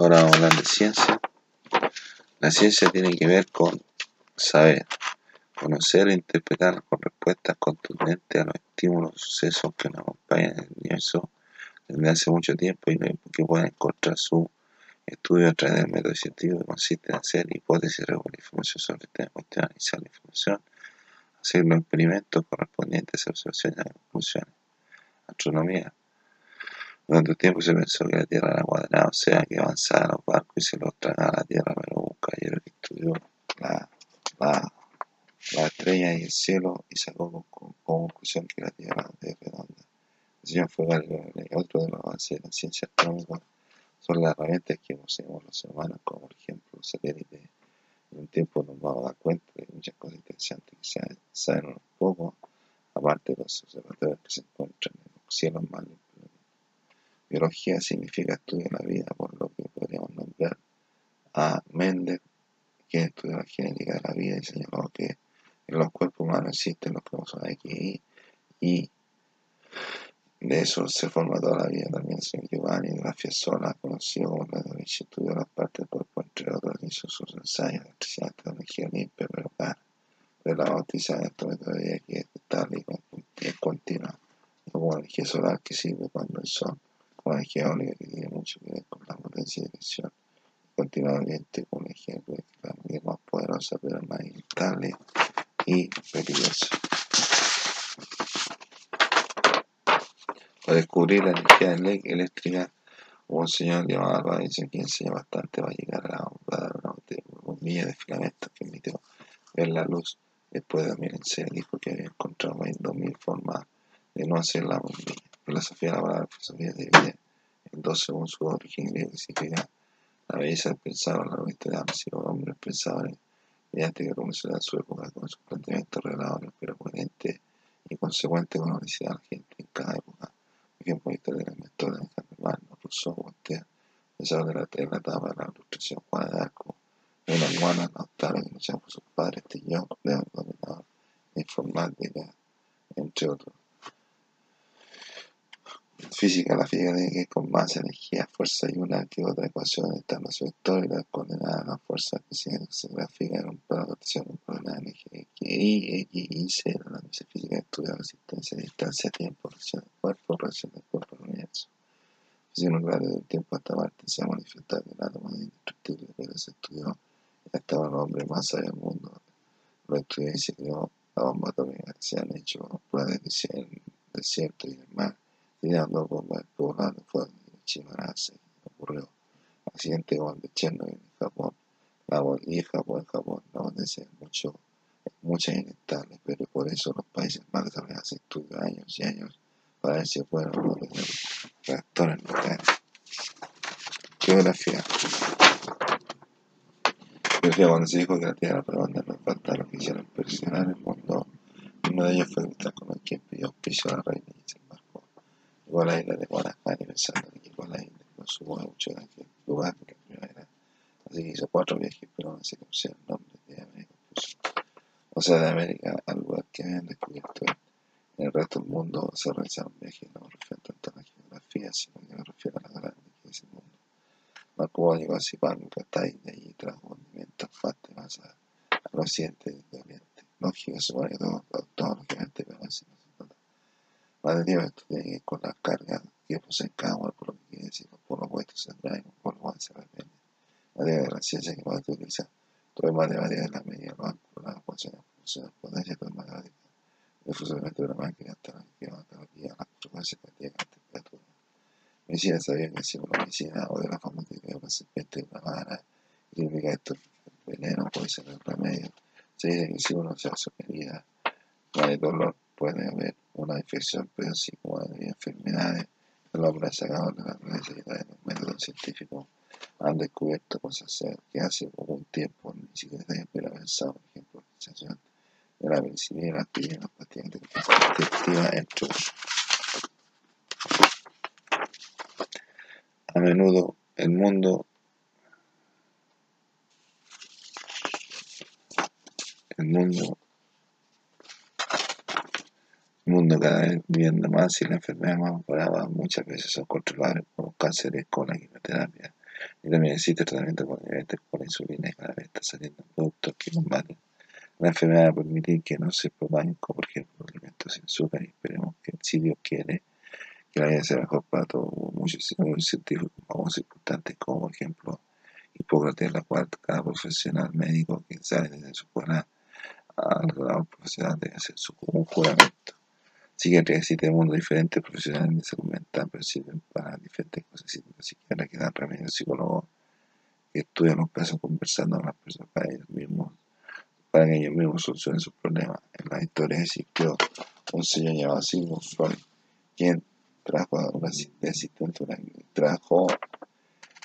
Ahora vamos a hablar de ciencia. La ciencia tiene que ver con saber, conocer e interpretar con respuestas contundentes a los estímulos sucesos que nos acompañan en el universo desde hace mucho tiempo y que pueden encontrar su estudio a través del método científico que consiste en hacer hipótesis, reunir información sobre el tema analizar la información, hacer los experimentos correspondientes a observaciones y conclusiones. Astronomía. Durante un tiempo se pensó que la Tierra era cuadrada, o sea, que avanzaba los barcos y se los tragaba la Tierra, pero un caballero que estudió la, la, la estrella y el cielo y sacó como conclusión que la Tierra es redonda. El señor fue otro de los avances de la ciencia astronómica son las herramientas que poseemos los humanos, como por ejemplo los satélites. En un tiempo nos vamos a dar cuenta de muchas cosas interesantes que saben un poco, aparte de los observatorios que se encuentran en los cielos significa estudio de la vida, por lo que podríamos nombrar a Mendel, quien estudió la genética de la vida y señaló que en los cuerpos humanos existen los cromosomas X y Y de eso se forma toda la vida. También señor Giovanni de la Fiessola, conocido como la de estudió las partes del cuerpo, entre otros, hizo sus ensayos de electricidad, energía limpia, pero cara. De la bautiza en esta metodología que es estable y continua. como energía solar que sirve cuando el sol, como energía eólica que tiene mucho que ver con la potencia de dirección. Continuamente con energía eléctrica, es más poderosa, pero más inestable y peligrosa. Para descubrir la energía eléctrica, un señor llamado Robinson que enseñó bastante para llegar a dar una bombilla de filamentos que permitió ver la luz. Después también se dijo que había encontrado más de 2.000 formas de no hacer la bombilla. Filosofía la palabra filosofía de vida en dos según su origen griego que significa la belleza del pensado, la revista de los hombres pensadores mediante que comenzó su época con planteamientos reveladores pero coherentes y consecuentes con la necesidad de la gente en cada época. Ejemplo, de de Carmen Rousseau, Voltaire, de la tela etapa la ilustración Juan de Arco, que luchaba por sus padres, León, Dominador, entre otros. Física, la física tiene que con más energía, fuerza y una que otra ecuación están su historia condenada a la fuerza que se gráfica en un plano de rotación un coordenada energía que Y, X, Y, Z, la física estudia resistencia, distancia, tiempo, relación del cuerpo, relación del cuerpo al universo. Física nuclear de un tiempo hasta parte se ha manifestado que el átomo es indestructible, pero se estudió hasta el hombre más sabio del mundo. Lo estudió y se creó la bomba atómica, se han hecho pruebas de desierto y el mar bombas pobladas de fuego de Chimarase, ocurrió accidente de Chernobyl en Japón, la y Japón, Japón, la potencia es mucho, muchas inestables, pero por eso los países más desarrollados estudian años y años para ver si pueden tener reactores nucleares. Geografía. Geografía cuando se dijo que la Tierra redonda no falta lo que hicieron presionar el mundo, uno de ellos fue el con quien pidió auspicio a la reina Llegó a la isla de Guadalajara pensando que llegó a la isla con su mucho en aquel lugar de la primavera. Así que hizo cuatro viajes, pero no se conocía el nombre de América. Pues, o sea, de América al lugar que habían descubierto en el resto del mundo se realizaron viajes, no me refiero tanto a la geografía, sino que me refiero a la grande que es el mundo. Marco llegó a Zipán, Catay, de allí trajo alimentos fácil más al occidente del oriente. Lógico, supone que todo, todo, lógicamente, pero así no más de Dios esto con la que posee cada uno, por lo que quiere decir, por lo opuestos se atraen, por lo cual se repelen. La idea de la ciencia que más utiliza todo el matemática de la medida, los ángulos, las ecuaciones, funciones, potencia, todo el funcionamiento de la máquina, hasta la geometría, las frecuencias cardíacas, la temperatura. Medicina sabía que si una medicina o de la farmacéutica de una serpiente de una vara, significa esto, el veneno puede ser el remedio. Se dice que si uno se hace herida, no hay dolor, puede haber una infección, pero sí como hay enfermedades. Sacado de la métodos científicos han descubierto cosas que hace un tiempo ni siquiera se había pensado, por ejemplo, la sensación de la penicilina, la las pastillas de entre otros. A menudo el mundo el mundo mundo cada vez viviendo más y la enfermedad más grave muchas veces son controlables por cánceres con la quimioterapia Y también existe tratamiento con diabetes por insulina y cada vez está saliendo productos que combaten la enfermedad a permitir que no se propaguen como por ejemplo alimentos sin azúcar y esperemos que si Dios quiere que la vida sea mejor para todos. Muchos científicos famosos importantes como por ejemplo Hipócrates, la cual cada profesional médico que sale desde su escuela al profesional debe hacer su juramento. Que existe mundo diferentes profesionales de salud mental, pero sirven para diferentes cosas. Ni siquiera que dan remedios psicólogos que estudian los casos conversando con las personas para ellos mismos, para que ellos mismos solucionen sus problemas. En la historia existió un señor llamado Sigmund Freud, quien trajo una asistente, una, trajo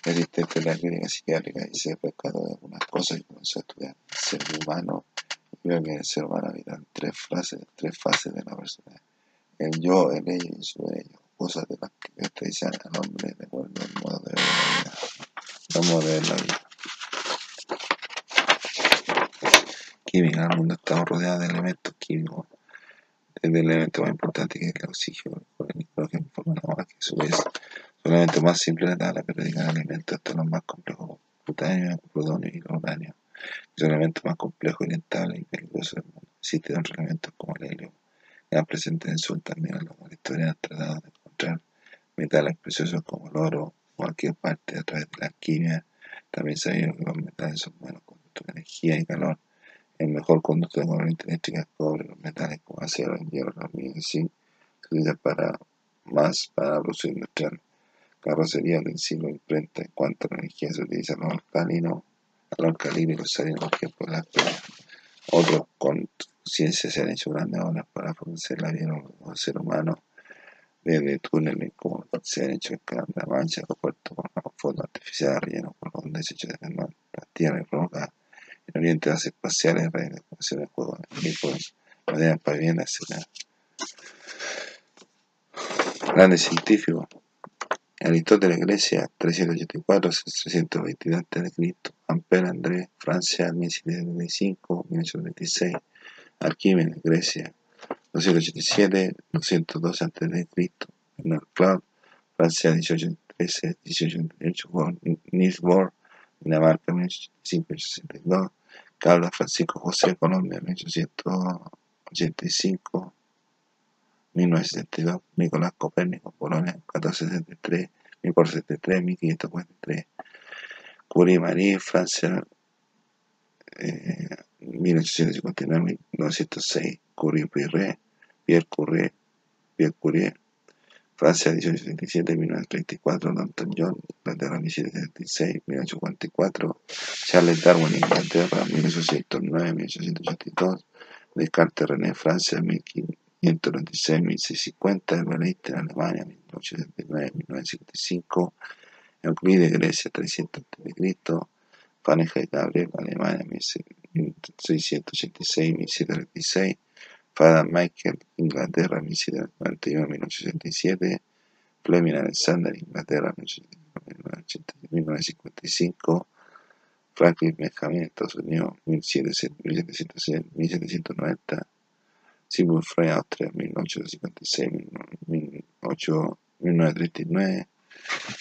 asistente de la clínica psiquiátrica y se percató de algunas cosas y comenzó a estudiar el ser humano y que el ser humano habita tres, fases, tres fases de la persona. El yo, el ello y su ello, cosas de las que caracterizan al hombre de acuerdo al modo de ver la vida. Modo de ver la vida. Química, el mundo está rodeado de elementos químicos el elemento más importante que es el oxígeno, el nitrógeno forma una que a su vez son elementos más simples de la tabla periódica de elementos hasta los más complejos, plutonio, plutonio y uranio, que son elementos más complejos, inestables y peligrosos del mundo. Existen otros elementos como el helio, presentes en el Sol también, a lo la historia han tratado de encontrar metales preciosos como el oro, cualquier parte a través de la alquimia. También sabemos que los metales son buenos conductores de energía y calor el mejor conducto de corriente eléctrica es cobre, los metales como acero, el hierro, y zinc se utilizan para más para producción industrial. Carrocería, utensilio, imprenta. En cuanto a la energía, se utiliza los alcalinos, los alcalinos y los salinos, por las Otros con ciencia se han hecho grandes obras para fornecer la vida al ser humano, desde túneles como se han hecho en la Mancha, aeropuertos con fotos artificiales rellenos con desechos de la tierra y roca en Oriente las espaciales, redes de juegos agrícolas, maderas para viviendas, etc. Grandes científicos. Aristóteles, Grecia, 384, 322 a.C. Ampère, André, Francia, 1795, 1826. Arquímedes, Grecia, 287, 202 a.C. Bernard Cloud, Francia, 1813, 1828. Niels Bohr, Dinamarca, 1865, Carlos Francisco José, Colombia, 1885, 1972, Nicolás Copérnico, Polonia, 1473, 1473, 1543, Curie Marie, Francia, eh, 1859, 1906, Curie Pierre, Pierre Curie, Pierre Curie, Francia 1877, 1934, Danton John, Inglaterra 1776, 1844, Charles Darwin, Inglaterra 1809, 1882, Descartes René, Francia 1596, 1650, Albert en Alemania 1879, 1955, Euclides Grecia 300 a.C., Fahrenheit Gabriel, Alemania 1686, 1736, Fada Michael, Inglaterra, 1791-1867, Fleming Alexander, Inglaterra, 1955, Franklin Benjamin, Estados Unidos, 1790, Sigmund Freud, Austria, 1856, 1939,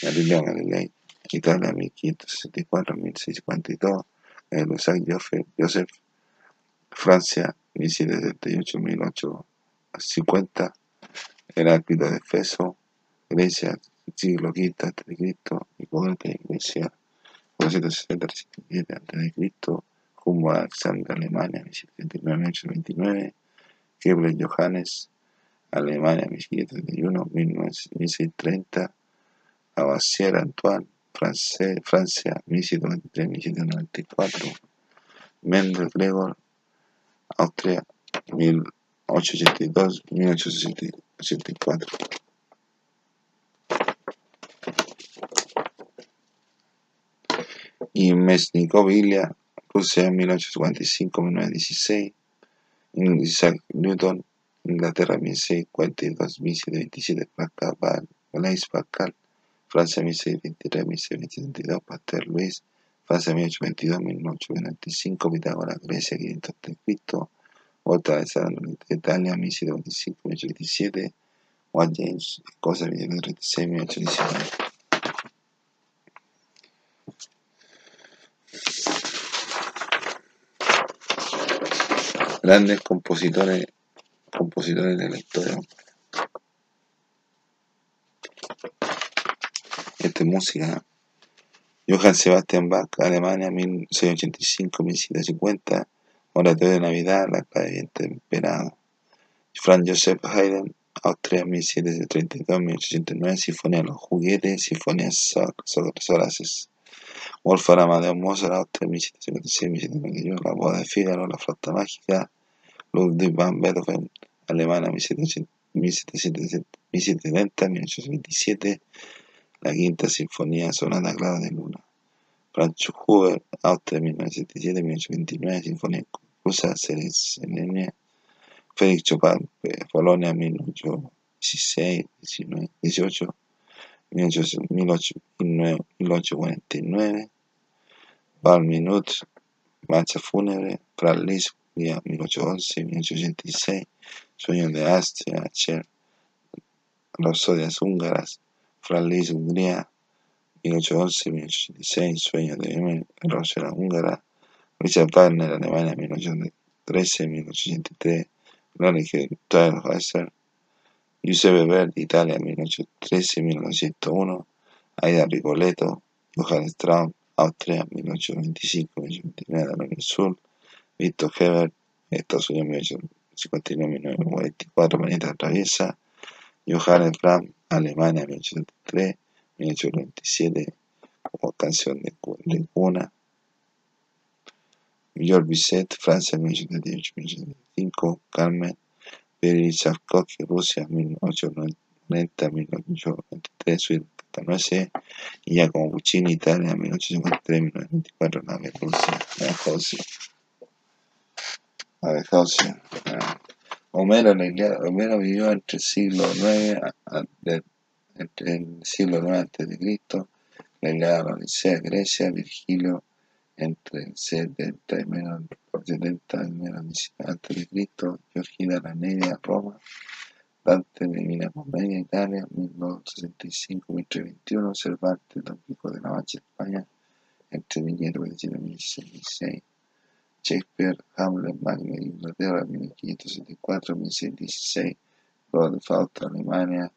Galileo Galilei, Italia, 1564, 1652, Joseph, Joseph, Francia, 1778-1850, Heráclito de Efeso, Grecia, siglo V a.C., Hipócrates, Grecia, 460-307 a.C., Humboldt, Alexander, Alemania, 1729-1829, Kepler, Johannes, Alemania, 1731, 1630, Lavoisier, Antoine, Francia, 1723-1794, Mendel, Gregor, Austria, 1882-1884. Y Mesnikov Ilya, Rusia, 1845-1916. Isaac Newton, Inglaterra, 1642-1727. Pascal, Blaise Pascal, Francia 1623, 1672, Pasteur Luis, Francia 1822, 1895, Pitágoras, Grecia 503 Cristo, Volta de San Italia 1725, 1827, Juan James, Escocia 1836, 1819. Grandes compositores, compositores de la historia. Música. Johann Sebastian Bach, Alemania, 1685-1750. Oratorio de Navidad, La clave temperado. Franz Joseph Haydn, Austria, 1732-1809. Sinfonía de los juguetes, Sinfonía Solaces. Wolfgang Amadeus Mozart, Austria, 1756-1791. La boda de Fígaro, La flauta mágica. Ludwig van Beethoven, Alemania, 1770-1827. La quinta sinfonía sonata clara de luna. Franz Schubert, Austria, 1977-1829. Sinfonía conclusa, Serenenia. Félix Chopin, Polonia, 1816, 18, 1849. Val Minut, Marcha Fúnebre, Franz Liszt, 1811, 1886. Sueños de Austria, Cher, Rapsodias húngaras, Franz Liszt, Hungría, 1811, 1886. Sueños de Yemen, Rosera húngara, Richard Wagner, Alemania, 1813, 1883. Lónige Weiser, Giuseppe Verdi, Italia, 1813-1901, Aida Rigoletto, Johann Straub, Austria, 1825-1829, Daniel Sul, Victor Hebert, Estados Unidos, 1859-1944, Manita Traviesa, Johannes Brahms, Alemania, 1873-1897, como canción de, cuna, George Bizet, Francia, 1898-1895, Carmen, Tchaikovsky, Rusia, 1890-1993, Suite 9 y Giacomo Puccini, Italia, 1853-1924, Nave Rusia, José. A ver, José. Homero, Homero vivió entre el siglo IX, entre el siglo IX antes de Cristo, la Ilíada, la Odisea, Grecia, Virgilio, entre el 70 y menos, 70 y menos antes de Cristo, Georgina la Negra, Roma, Dante Divina Comedia, Italia, 1265-1321, Cervantes, Don Pico de la Mancha, España, entre 1527 y 1616, Shakespeare, Hamlet, Magna, Inglaterra, 1574-1616, Lord de Fausto, Alemania,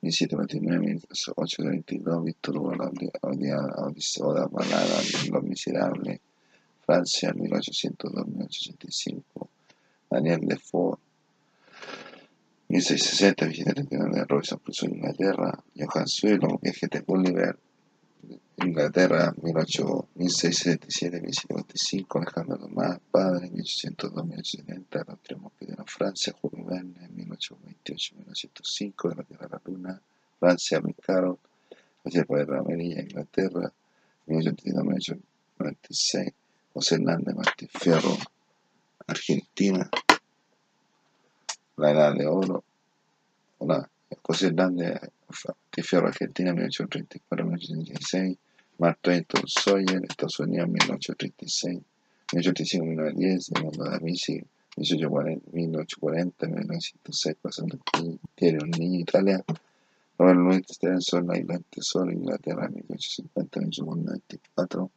1729-1832, Víctor Hugo, la Odisea, Balada, Los Miserables, Francia, 1802-1885, Daniel Defoe, 1660, Vigilante de Robinson Crusoe, Inglaterra, Johann Suelo, Viaje de Gulliver, Inglaterra, 1677-1755, Alejandro Tomás, Padre, 1802-1870, Los Tres Mosqueteros, Francia, Julio Verne, 1828-1905, De la Tierra a la Luna, Francia, Micaro, José Padre Amarilla, Inglaterra, 1832-1896, José Hernández Martín Fierro, Argentina, La Edad de Oro, Hola, José Hernández Martín Fierro, Argentina, 1834-1886, Mark Twain, Sawyer, Estados Unidos, 1836, 1835-1910, El Mundo de Amici, 1840-1906, Pasando Diario Un Niño, Italia, Robert Louis Stevenson, La Isla del Tesoro, Inglaterra, 1850-1894,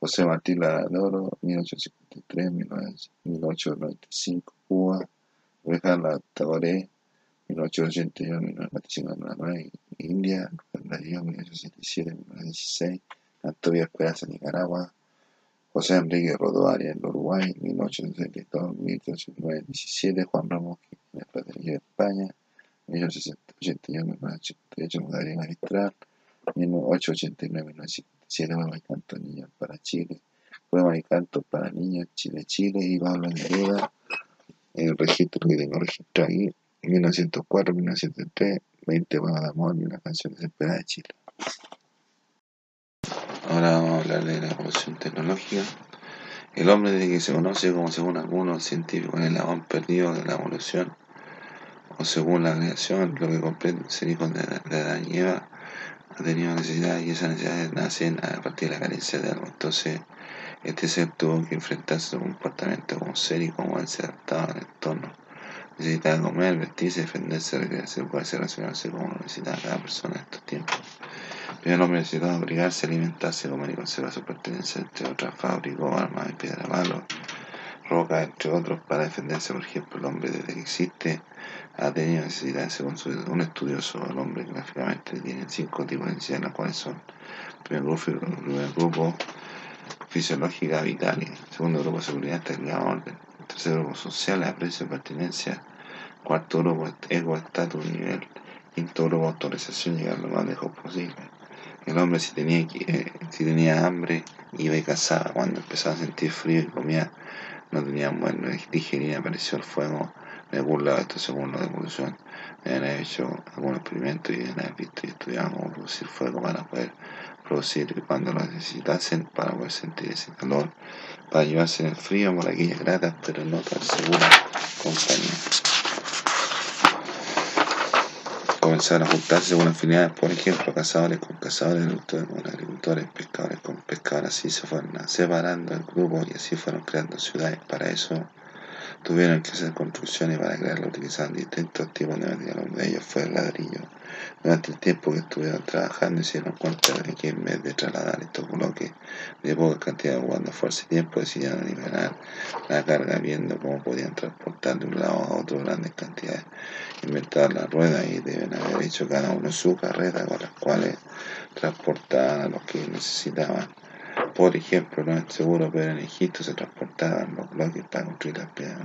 José Martí Ladoro, 1853-1895, Cuba, Rejan Taboré, 1881-1995, India, Darío, 1877-1916, Antonio Esperanza, Nicaragua, José Enrique Rodoaria, en Uruguay, 1872-1897, Juan Ramos, en el Patricio de España, 1881-1988, Darío Magistral, 1889-1957, Poema y Canto Niños para Chile, Poema y Canto para Niños Chile, Chile, y Pablo Neruda, en el registro que tengo registrado ahí, 1904-1903, 20 poemas de amor y una canción desesperada de Chile. Ahora vamos a hablar de la evolución tecnológica. El hombre desde que se conoce como según algunos científicos el eslabón perdido de la evolución, o según la creación, lo que comprende ser hijo de, de Adán y Eva, ha tenido necesidades y esas necesidades nacen a partir de la carencia de algo. Entonces, este ser tuvo que enfrentarse a su comportamiento como ser y como él se adaptaba al entorno. Necesitaba comer, vestirse, defenderse, recrearse, poderse relacionarse como lo necesitaba cada persona en estos tiempos. El hombre necesitaba abrigarse, alimentarse, comer y conservar su pertenencia, entre otras, fabricó armas y piedra palo, roca, entre otros, para defenderse. Por ejemplo, el hombre desde que existe ha tenido necesidades, según un estudioso, el hombre gráficamente tiene cinco tipos de necesidades, las cuales son, primer grupo, primer grupo fisiológica vital, el segundo grupo seguridad, estabilidad, orden, tercer grupo social, aprecio, pertinencia, cuarto grupo ego, estatus, nivel, quinto grupo autorización, llegar lo más lejos posible. El hombre si tenía, eh, si tenía hambre iba y cazaba, cuando empezaba a sentir frío y comía no tenía buena digerir, apareció el fuego de algún lado, esto según la evolución. Han hecho algún experimento y han visto y estudiado cómo producir fuego para poder producir cuando lo necesitasen, para poder sentir ese calor, para llevarse en el frío por aquellas gratas pero no tan seguras compañía. comenzaron a juntarse según afinidades, por ejemplo, cazadores con cazadores, agricultores con agricultores, pescadores con pescadores, así se fueron separando el grupo y así fueron creando ciudades. Para eso tuvieron que hacer construcciones para crearlo utilizando distintos tipos de material. Uno de ellos fue el ladrillo. Durante el tiempo que estuvieron trabajando hicieron cuenta de que en vez de trasladar estos bloques de poca cantidad de fuerza y tiempo decidieron liberar la carga viendo cómo podían transportar de un lado a otro grandes cantidades. Inventar las ruedas y deben haber hecho cada uno su carrera con las cuales transportaban a los que necesitaban por ejemplo, no es seguro, pero en Egipto se transportaban los bloques para construir las piedras.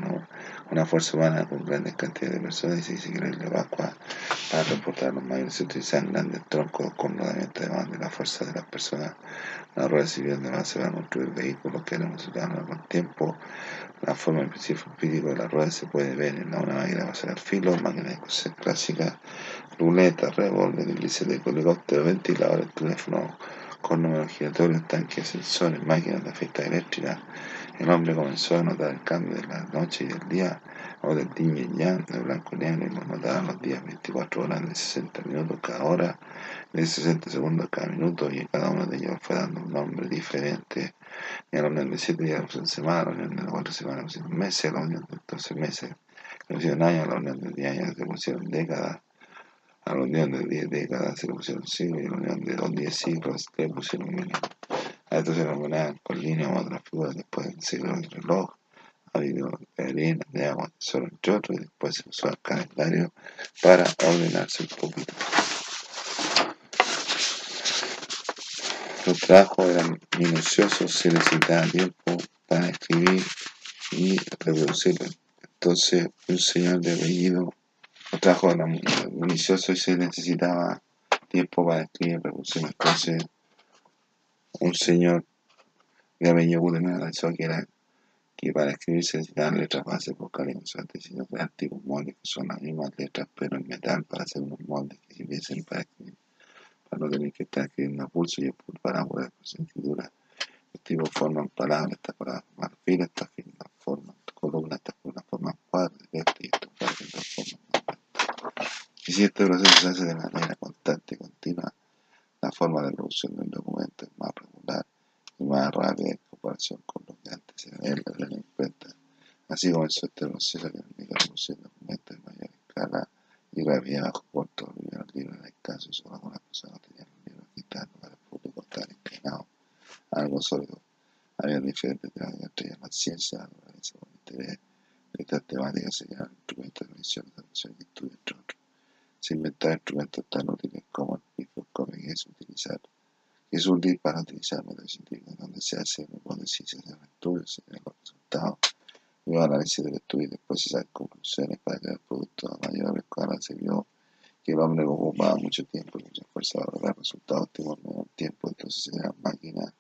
Una fuerza humana con grandes cantidades de personas y se dice que la Pascua para transportar los mayores se utilizan grandes troncos con rodamiento además de la fuerza de las personas. La rueda civil de se va a construir vehículos que eran resultados con tiempo. La forma en principio de la rueda se puede ver en una máquina de pasar filo, máquina de coser clásica, ruleta, revólver, hélice de helicóptero, ventilador, teléfono números giratorios, tanques, sensores, máquinas de fiesta eléctrica. El hombre comenzó a notar el cambio de la noche y del día, o del día y yang, de blanco y negro, y lo notaban los días 24 horas de 60 minutos cada hora, de 60 segundos cada minuto, y cada uno de ellos fue dando un nombre diferente. Y a la unión de 7 días en semana, a la unión de 4 semanas pusieron meses, a la unión de 12 meses le pusieron años, a la unión de 10 años le pusieron décadas a la unión de 10 décadas se le pusieron siglos y la unión de los 10 siglos le pusieron milenio. A esto se le con líneas u otras figuras después del siglo del reloj, ha habido de arena, de agua, de sol, entre otros, y después se usó el calendario para ordenarse un poquito. Los trabajos eran minuciosos, se necesitaba tiempo para escribir y reproducirlo. Entonces, un señor de apellido los trabajos eran minuciosos y se necesitaba tiempo para escribir revoluciones. Entonces, un señor de apellido me analizó que era que para escribir se necesitaban letras bases vocales, sea, sino crear tipos moldes que son las mismas letras, pero en metal para hacer unos moldes que sirviesen para escribir, para no tener que estar escribiendo a pulso y poder hacer escritura. Los tipos forman palabras, estas palabras forman filas, estas filas forman columnas, estas columnas forman cuadros, y estos cuadros forman y si este proceso se hace de manera constante y continua, la forma de producción de un documento es más regular y más rápida en comparación con lo que antes se tener en cuenta. Así comenzó este proceso que permite la producción de documentos de mayor escala y rapidez bajo corto, los libros en caso solo algunas personas tenían los libros digitales para el público estaban inclinados a algo sólido. Había diferentes temas entre ellas la ciencia, la naturaleza, el interés. Estas temáticas se llaman instrumentos de medición, de y estudio, entre otros se inventar instrumentos tan útiles como el microscopio que es utilizar es útil para utilizar métodos científicos donde se hace hipótesis, se hacen estudios, se ven los resultados, luego análisis del estudio y después se sacan conclusiones para crear productos a mayor escala. Se vio que el hombre ocupaba mucho tiempo y mucha fuerza para lograr resultados óptimos en menor tiempo, entonces se crean máquinas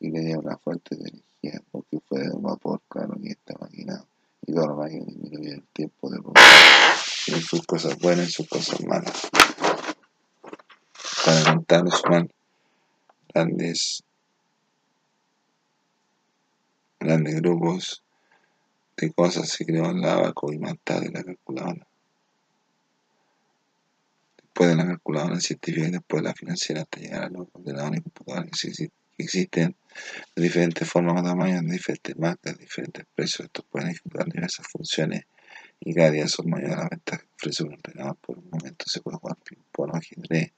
y le dieron una fuente de energía, porque fue de un vapor, claro que esta máquina y toda la máquina disminuye el tiempo de producción tiene sus cosas buenas y sus cosas malas. Para contar los grandes, grandes grupos de cosas se creó en la y más tarde la calculadora. Después de la calculadora científica y después de la financiera hasta llegar a los ordenadores y computadores que de diferentes formas o tamaños, de diferentes marcas, de diferentes precios. Estos pueden ejecutar diversas funciones y cada día son mayores las ventajas que ofrece un ordenador. Por un momento se puede jugar ping-pong o ajedrez.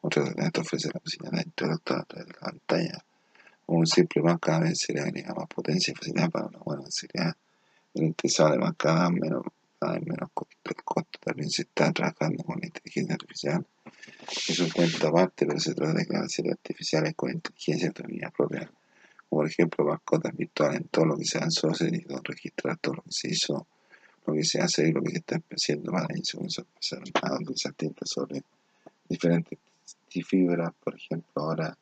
Otro ordenador ofrece la posibilidad de interactuar a través de la pantalla. Un simple más cada vez se le agrega más potencia y facilidad para una buena facilidad El interesado además cada vez menos, cada menos costo. También se está trabajando con la inteligencia artificial. Es un cuento aparte, pero se trata de creaciones artificiales con inteligencia autonomía propia. Como por ejemplo, mascotas virtuales en todo lo que se avanzó, se necesitó registrar todo lo que se hizo, lo que se hace y lo que se está haciendo para. Eso a utilizar tinta sobre diferentes fibras, por ejemplo, ahora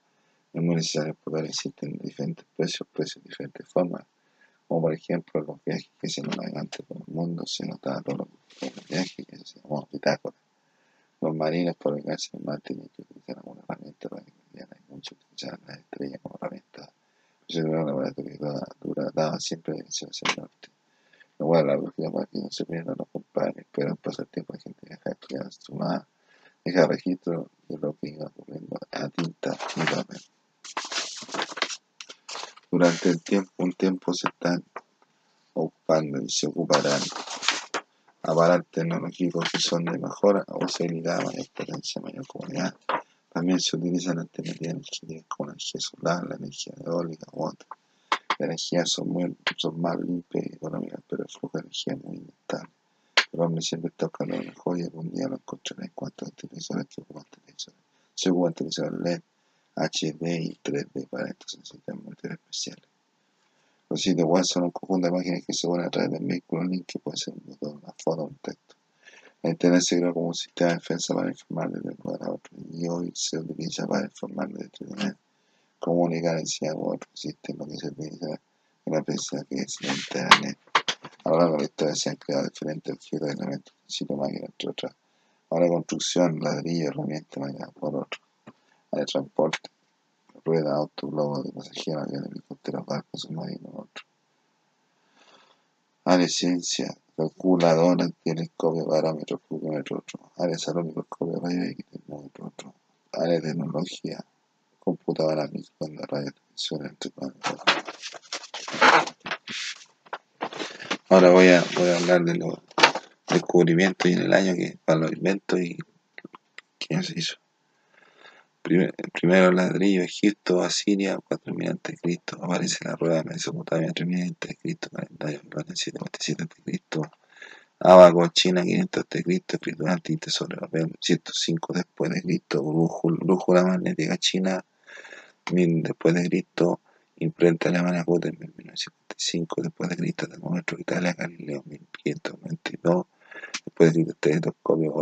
es muy necesario poder existen diferentes precios, precios de diferentes formas como por ejemplo los viajes que se navegantes por el mundo, se notaba todos los, viajes que se llamó bitácora. Los marines por el gas en mar tenían que utilizar alguna herramienta para que hay mucho utilizar las estrellas como herramienta. Yo creo que la que dura, daba siempre dirección hacia el norte. Lo cual la lógica para que no se pierdan los compadres, pero pasar tiempo la gente deja estudiar su más, deja registro de lo que iba ocurriendo a tinta y papel durante el tiempo, un tiempo se están ocupando y se ocuparán aparatos tecnológicos que son de mejor posibilidad, mayor potencia, mayor comunidad. También se utilizan alternativas energéticas como la energía solar, la energía eólica u otras. Las energías son, muy, son más limpias y económicas, pero el flujo de energía es muy inestable. El hombre siempre está buscando lo mejor y algún día lo encontrará en cuanto a televisores que ocupan televisores. Se ocupan televisores LED HD y 3D para estos sistemas monetarios especiales. Los sitios web son un conjunto de imágenes que se unen a través del vehículo link que puede ser un botón, una foto o un texto. La Internet se creó como un sistema de defensa para informar desde un lugar a otro y hoy se utiliza para informar de entretener, comunicar, enseñar u otro sistema que se utiliza en la prensa que es la Internet. A lo largo de la historia se han creado diferentes objetos, elementos, sitio máquina, entre otras. Ahora construcción, ladrillo, herramientas, máquina, por otro de transporte, rueda, auto, globo de pasajeros, avión, helicóptero, barco, submarino, otro. Área ciencia, calculadora, telescopio, parámetro, flujómetro, otro. Área salud, microscopio, radio X, otro. Área tecnología, computadora, microondas, radio, televisión, entre Ahora voy a, voy a hablar de los descubrimientos y en el año que para los inventos y quién se hizo primero ladrillo, Egipto, Asiria, 4000 a.C. Aparece la rueda de Mesopotamia, 3000 a.C. Calendario Babilonia, 747 a.C. Abaco, China, 500 a.C. Escritura antigua sobre papel, 105 después de Cristo. Brújula magnética china, 1000 después de Cristo. Imprenta alemana Gutenberg, 1955 después de Cristo. Termómetro Italia, Galileo, 1592 después de Cristo. Telescopio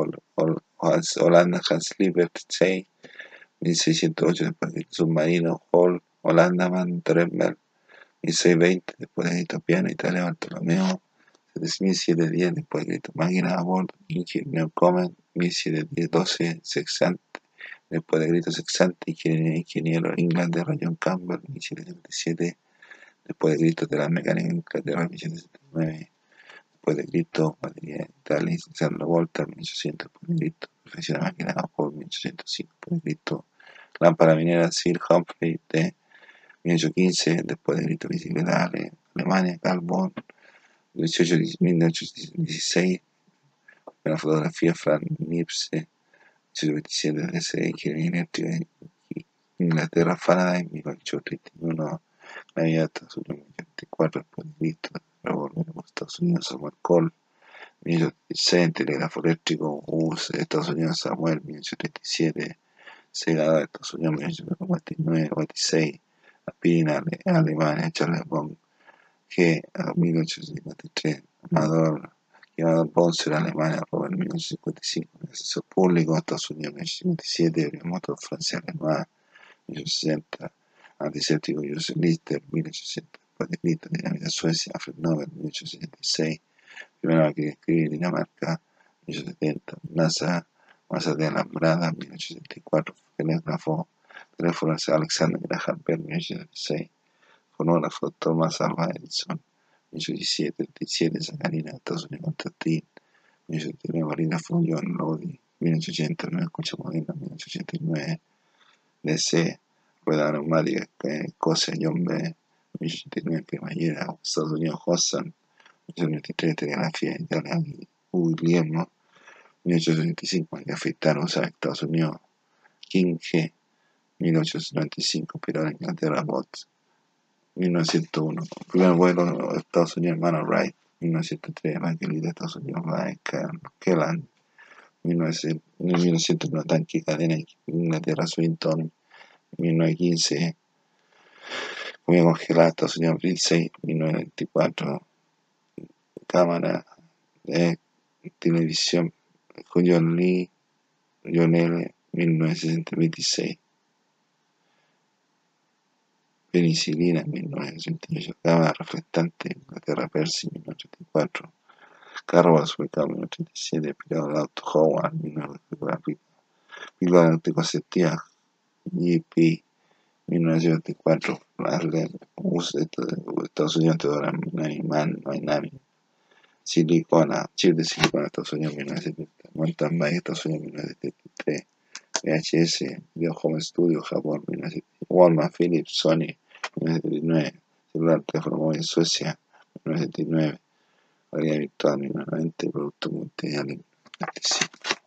Holanda, Hans Liebert, 6 1608 después de submarino Hall, Holanda, Van Dremel, 1620 después de Itopiano, Italia, Bartolomeo, 1710 después de Cristo, máquina a bordo, ingeniero Comen, 1712 Sexante, después de Cristo Sexante, ingeniero, ingeniero Inglaterra John Campbell, 1777 después de Cristo de la mecánica Inglaterra, 1779 después de Cristo, batería Italia, Alexander Volta, 1800 después de Cristo, profesión de máquina a bordo, 1805 después de Cristo, lámpara minera Sir Humphrey de 1815, después de grito bicicleta Alemania, Carbon, 1816, la fotografía Frank Nipse, 1827 DC, Ingeniería Inglaterra, Faraday, 1831, Navidad, Estados Unidos, 1824, después de Cristo, Revolver, Estados Unidos, Samuel Cole, 1836, telégrafo eléctrico, US, Estados Unidos, Samuel, 1837, Sega de Estados Unidos 1949, 46, Aspirina, Alemania, Charles Bond, G, 1853, Amador, Amador Bonser, Alemania, Robert 1955, Asesor Público, Estados Unidos 1957, Motor Francia, Alemania 1860, Antiséptico, Joseph Lister, 1860, de Cristo, Dinamita Suecia, Alfred Nobel, 1876, Primera que escribir Dinamarca, 1870, NASA, de Alambrada, 1874, telégrafo, teléfono Alexander Graham Bell, 1876, fonógrafo Thomas Alva Edison, 1817, 37, Sacarina, Estados Unidos, Constantin, 1879, Bolígrafo John Lodi, 1889, Escucha Moderna, 1889, DC, Rueda Neumática, Escocia, John B., 1889, Cremallera, Estados Unidos, Hossan, 1893, Telegrafía, Italia, Guglielmo, 1875, que afectaron a Estados Unidos, King G, 1895, pero en Inglaterra, Bots, 1901, primer vuelo Estados Unidos, hermano Wright, 1903 Bakelite Estados Unidos Kelland 1990 Tanque Cadena Inglaterra Swinton 1915 Comida congelada Estados Unidos Lindsay 1924 Cámara de Televisión John Lee John L 1926 penicilina en 1968, cámara reflectante, Inglaterra Percy 1984, carro ubicado en 1937, picado del auto Howard 1994, píldora anticonceptiva GP 1974, Arlen, Estados Unidos, Teodora Miami, Silicona, chip de silicona, Estados Unidos 1970, Mountain Bike, Estados Unidos 1973, VHS, Video Home Studio, Japón 1970, Walmart, Philips, Sony 1979, celular teléfono móvil Suecia 1979, realidad virtual 1990, producto multimedial anticipo.